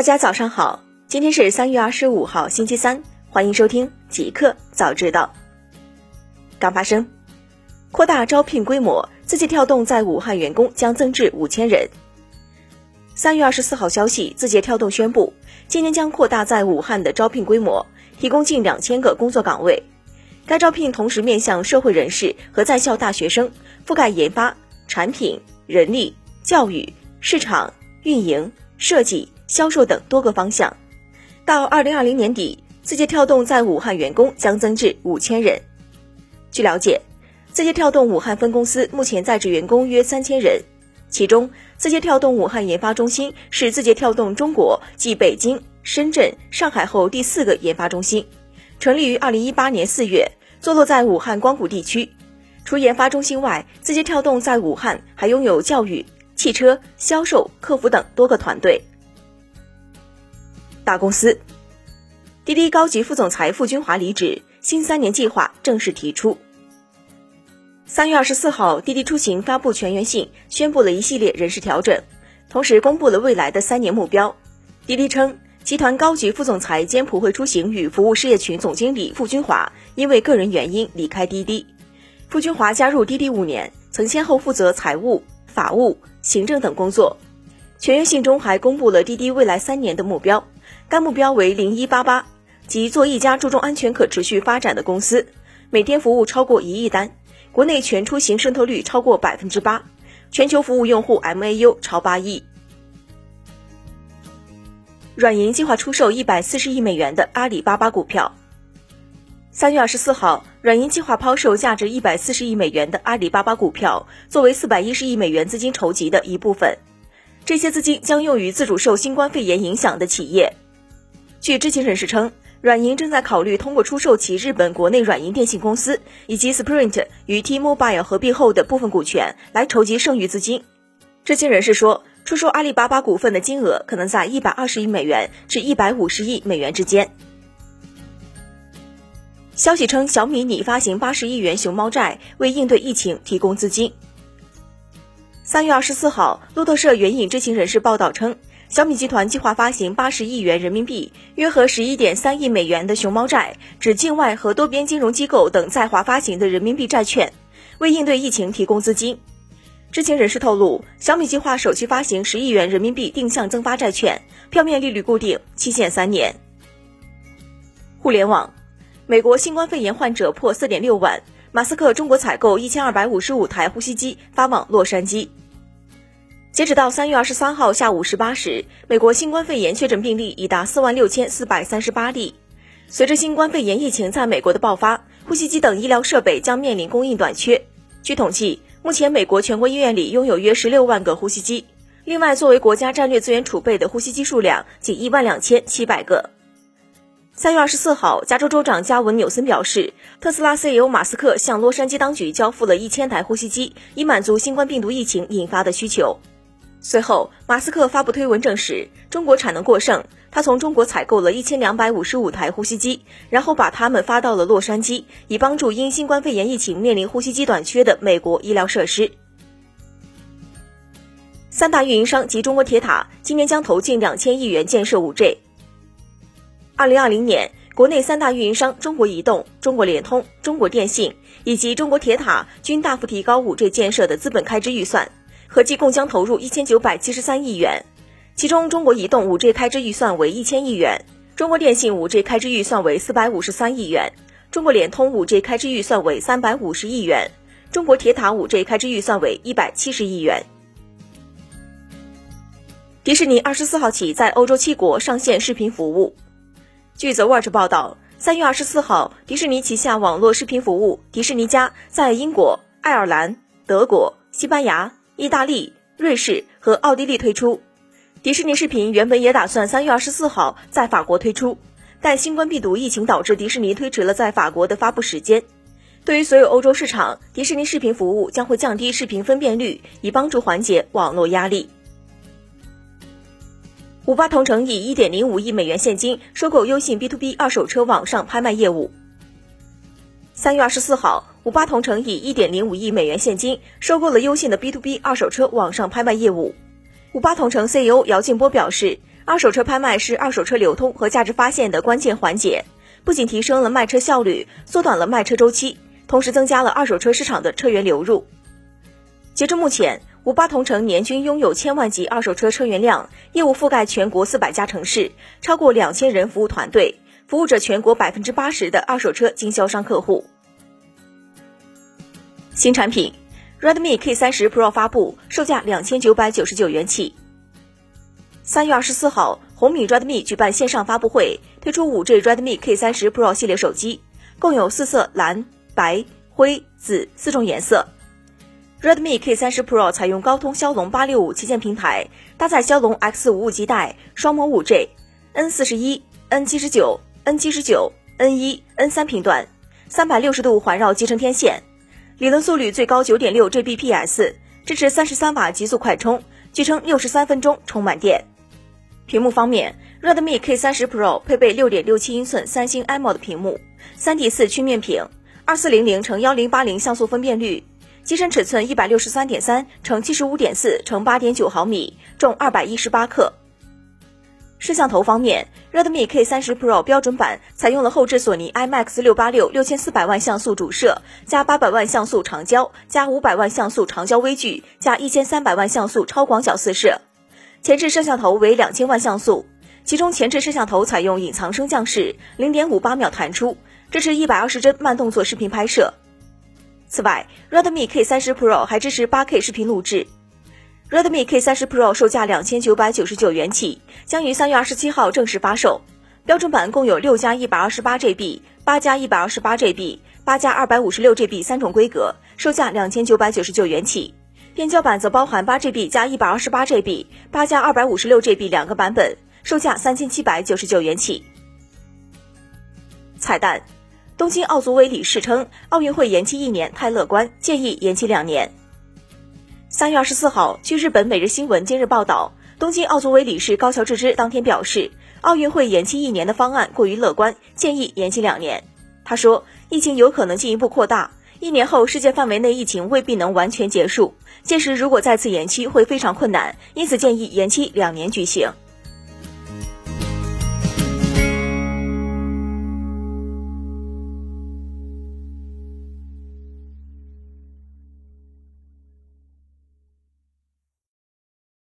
大家早上好，今天是三月二十五号，星期三，欢迎收听极客早知道。刚发生，扩大招聘规模，字节跳动在武汉员工将增至五千人。三月二十四号消息，字节跳动宣布，今年将扩大在武汉的招聘规模，提供近两千个工作岗位。该招聘同时面向社会人士和在校大学生，覆盖研发、产品、人力、教育、市场、运营、设计。销售等多个方向，到二零二零年底，字节跳动在武汉员工将增至五千人。据了解，字节跳动武汉分公司目前在职员工约三千人，其中字节跳动武汉研发中心是字节跳动中国继北京、深圳、上海后第四个研发中心，成立于二零一八年四月，坐落在武汉光谷地区。除研发中心外，字节跳动在武汉还拥有教育、汽车、销售、客服等多个团队。大公司，滴滴高级副总裁傅军华离职，新三年计划正式提出。三月二十四号，滴滴出行发布全员信，宣布了一系列人事调整，同时公布了未来的三年目标。滴滴称，集团高级副总裁兼普惠出行与服务事业群总经理傅军华因为个人原因离开滴滴。傅军华加入滴滴五年，曾先后负责财务、法务、行政等工作。全员信中还公布了滴滴未来三年的目标。该目标为零一八八，即做一家注重安全可持续发展的公司，每天服务超过一亿单，国内全出行渗透率超过百分之八，全球服务用户 MAU 超八亿。软银计划出售一百四十亿美元的阿里巴巴股票。三月二十四号，软银计划抛售价值一百四十亿美元的阿里巴巴股票，作为四百一十亿美元资金筹集的一部分，这些资金将用于自主受新冠肺炎影响的企业。据知情人士称，软银正在考虑通过出售其日本国内软银电信公司以及 Sprint 与 T-Mobile 合并后的部分股权来筹集剩余资金。知情人士说，出售阿里巴巴股份的金额可能在一百二十亿美元至一百五十亿美元之间。消息称，小米拟发行八十亿元熊猫债，为应对疫情提供资金。三月二十四号，路透社援引知情人士报道称。小米集团计划发行八十亿元人民币，约合十一点三亿美元的熊猫债，指境外和多边金融机构等在华发行的人民币债券，为应对疫情提供资金。知情人士透露，小米计划首期发行十亿元人民币定向增发债券，票面利率固定，期限三年。互联网，美国新冠肺炎患者破四点六万，马斯克中国采购一千二百五十五台呼吸机发往洛杉矶。截止到三月二十三号下午十八时，美国新冠肺炎确诊病例已达四万六千四百三十八例。随着新冠肺炎疫情在美国的爆发，呼吸机等医疗设备将面临供应短缺。据统计，目前美国全国医院里拥有约十六万个呼吸机。另外，作为国家战略资源储备的呼吸机数量仅一万两千七百个。三月二十四号，加州州长加文纽森表示，特斯拉 CEO 马斯克向洛杉矶当局交付了一千台呼吸机，以满足新冠病毒疫情引发的需求。随后，马斯克发布推文证实中国产能过剩，他从中国采购了一千两百五十五台呼吸机，然后把它们发到了洛杉矶，以帮助因新冠肺炎疫情面临呼吸机短缺的美国医疗设施。三大运营商及中国铁塔今年将投近两千亿元建设五 G。二零二零年，国内三大运营商中国移动、中国联通、中国电信以及中国铁塔均大幅提高五 G 建设的资本开支预算。合计共将投入一千九百七十三亿元，其中中国移动五 G 开支预算为一千亿元，中国电信五 G 开支预算为四百五十三亿元，中国联通五 G 开支预算为三百五十亿元，中国铁塔五 G 开支预算为一百七十亿元。迪士尼二十四号起在欧洲七国上线视频服务。据 The Watch 报道，三月二十四号，迪士尼旗下网络视频服务迪士尼加在英国、爱尔兰、德国、西班牙。意大利、瑞士和奥地利推出迪士尼视频，原本也打算三月二十四号在法国推出，但新冠病毒疫情导致迪士尼推迟了在法国的发布时间。对于所有欧洲市场，迪士尼视频服务将会降低视频分辨率，以帮助缓解网络压力。五八同城以一点零五亿美元现金收购优信 B to B 二手车网上拍卖业务。三月二十四号。五八同城以一点零五亿美元现金收购了优信的 B to B 二手车网上拍卖业务。五八同城 CEO 姚劲波表示，二手车拍卖是二手车流通和价值发现的关键环节，不仅提升了卖车效率，缩短了卖车周期，同时增加了二手车市场的车源流入。截至目前，五八同城年均拥有千万级二手车车源量，业务覆盖全国四百家城市，超过两千人服务团队，服务着全国百分之八十的二手车经销商客户。新产品，Redmi K 三十 Pro 发布，售价两千九百九十九元起。三月二十四号，红米 Redmi 举办线上发布会，推出五 G Redmi K 三十 Pro 系列手机，共有四色蓝、白、灰、紫四种颜色。Redmi K 三十 Pro 采用高通骁龙八六五旗舰平台，搭载骁龙 X 五五基带，双模五 G、N 四十一、N 七十九、N 七十九、N 一、N 三频段，三百六十度环绕集成天线。理论速率最高九点六 Gbps，支持三十三瓦极速快充，据称六十三分钟充满电。屏幕方面，Redmi K 三十 Pro 配备六点六七英寸三星 AMOLED 屏幕，三 D 四曲面屏，二四零零乘幺零八零像素分辨率，机身尺寸一百六十三点三乘七十五点四乘八点九毫米，重二百一十八克。摄像头方面，Redmi K 三十 Pro 标准版采用了后置索尼 IMX 六八六六千四百万像素主摄加八百万像素长焦加五百万像素长焦微距加一千三百万像素超广角四摄，前置摄像头为两千万像素，其中前置摄像头采用隐藏升降式，零点五八秒弹出，支持一百二十帧慢动作视频拍摄。此外，Redmi K 三十 Pro 还支持八 K 视频录制。Redmi K 三十 Pro 售价两千九百九十九元起，将于三月二十七号正式发售。标准版共有六加一百二十八 GB、八加一百二十八 GB、八加二百五十六 GB 三种规格，售价两千九百九十九元起。变焦版则包含八 GB 加一百二十八 GB、八加二百五十六 GB 两个版本，售价三千七百九十九元起。彩蛋：东京奥组委理事称，奥运会延期一年太乐观，建议延期两年。三月二十四号，据日本每日新闻今日报道，东京奥组委理事高桥智之当天表示，奥运会延期一年的方案过于乐观，建议延期两年。他说，疫情有可能进一步扩大，一年后世界范围内疫情未必能完全结束，届时如果再次延期会非常困难，因此建议延期两年举行。